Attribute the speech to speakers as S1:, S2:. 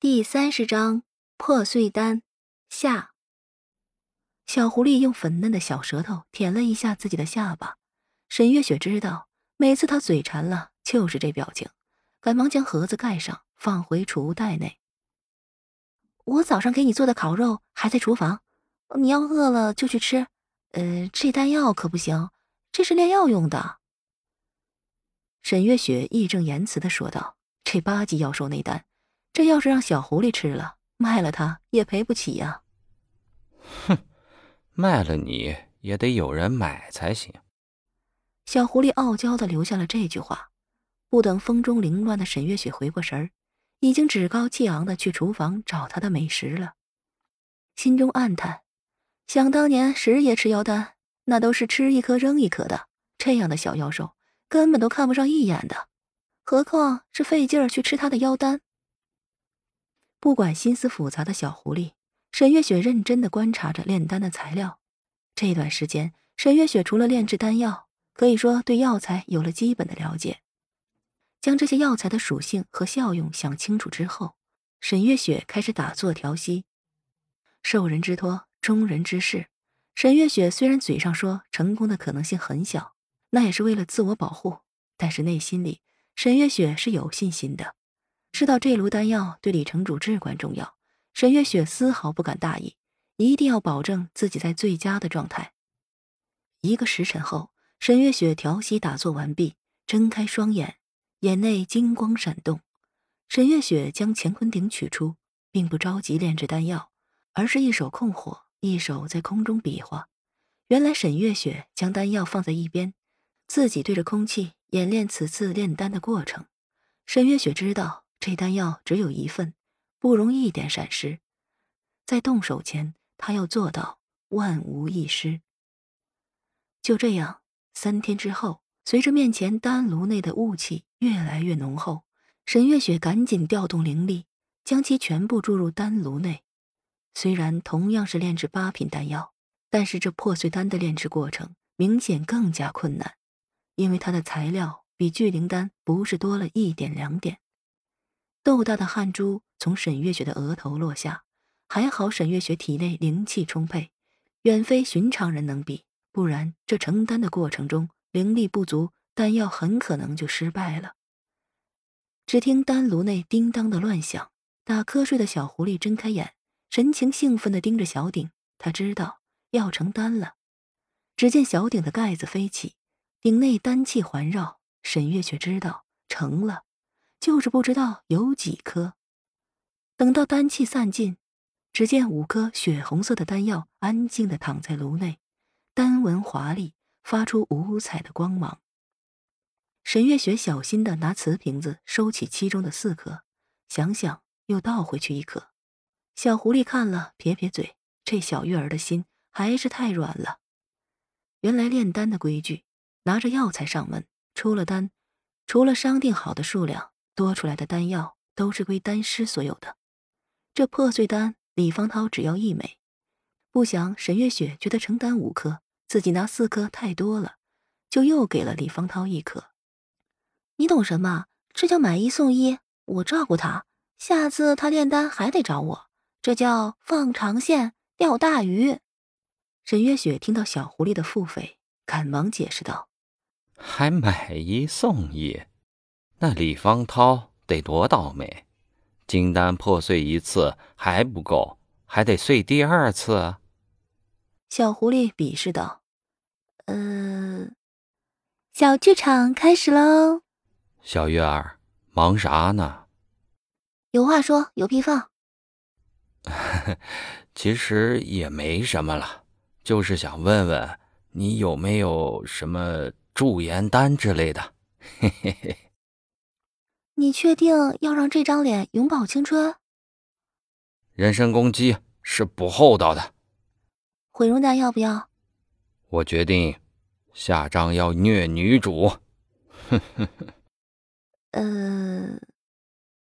S1: 第三十章破碎丹下。小狐狸用粉嫩的小舌头舔了一下自己的下巴。沈月雪知道，每次他嘴馋了就是这表情，赶忙将盒子盖上，放回储物袋内。我早上给你做的烤肉还在厨房，你要饿了就去吃。呃，这丹药可不行，这是炼药用的。沈月雪义正言辞的说道：“这八级妖兽内丹。”这要是让小狐狸吃了，卖了它也赔不起呀。
S2: 哼，卖了你也得有人买才行。
S1: 小狐狸傲娇的留下了这句话。不等风中凌乱的沈月雪回过神儿，已经趾高气昂的去厨房找她的美食了。心中暗叹：想当年十爷吃妖丹，那都是吃一颗扔一颗的，这样的小妖兽根本都看不上一眼的，何况是费劲儿去吃他的妖丹。不管心思复杂的小狐狸，沈月雪认真的观察着炼丹的材料。这段时间，沈月雪除了炼制丹药，可以说对药材有了基本的了解。将这些药材的属性和效用想清楚之后，沈月雪开始打坐调息。受人之托，忠人之事。沈月雪虽然嘴上说成功的可能性很小，那也是为了自我保护，但是内心里，沈月雪是有信心的。知道这炉丹药对李城主至关重要，沈月雪丝毫不敢大意，一定要保证自己在最佳的状态。一个时辰后，沈月雪调息打坐完毕，睁开双眼，眼内金光闪动。沈月雪将乾坤鼎取出，并不着急炼制丹药，而是一手控火，一手在空中比划。原来沈月雪将丹药放在一边，自己对着空气演练此次炼丹的过程。沈月雪知道。这丹药只有一份，不容一点闪失。在动手前，他要做到万无一失。就这样，三天之后，随着面前丹炉内的雾气越来越浓厚，沈月雪赶紧调动灵力，将其全部注入丹炉内。虽然同样是炼制八品丹药，但是这破碎丹的炼制过程明显更加困难，因为它的材料比聚灵丹不是多了一点两点。豆大的汗珠从沈月雪的额头落下，还好沈月雪体内灵气充沛，远非寻常人能比。不然，这成丹的过程中灵力不足，丹药很可能就失败了。只听丹炉内叮当的乱响，打瞌睡的小狐狸睁开眼，神情兴奋地盯着小鼎。他知道要成丹了。只见小鼎的盖子飞起，鼎内丹气环绕。沈月雪知道成了。就是不知道有几颗。等到丹气散尽，只见五颗血红色的丹药安静的躺在炉内，丹纹华丽，发出五彩的光芒。沈月雪小心的拿瓷瓶子收起其中的四颗，想想又倒回去一颗。小狐狸看了，撇撇嘴，这小月儿的心还是太软了。原来炼丹的规矩，拿着药材上门，出了丹，除了商定好的数量。多出来的丹药都是归丹师所有的，这破碎丹李方涛只要一枚，不想沈月雪觉得成丹五颗，自己拿四颗太多了，就又给了李方涛一颗。你懂什么？这叫买一送一，我照顾他，下次他炼丹还得找我，这叫放长线钓大鱼。沈月雪听到小狐狸的腹诽，赶忙解释道：“
S2: 还买一送一。”那李方涛得多倒霉，金丹破碎一次还不够，还得碎第二次。
S1: 小狐狸鄙视道：“呃，小剧场开始喽。”
S2: 小月儿，忙啥呢？
S1: 有话说，有屁放。
S2: 其实也没什么了，就是想问问你有没有什么驻颜丹之类的。嘿嘿嘿。
S1: 你确定要让这张脸永葆青春？
S2: 人身攻击是不厚道的。
S1: 毁容丹要不要？
S2: 我决定，下章要虐女主。哼哼哼。
S1: 呃，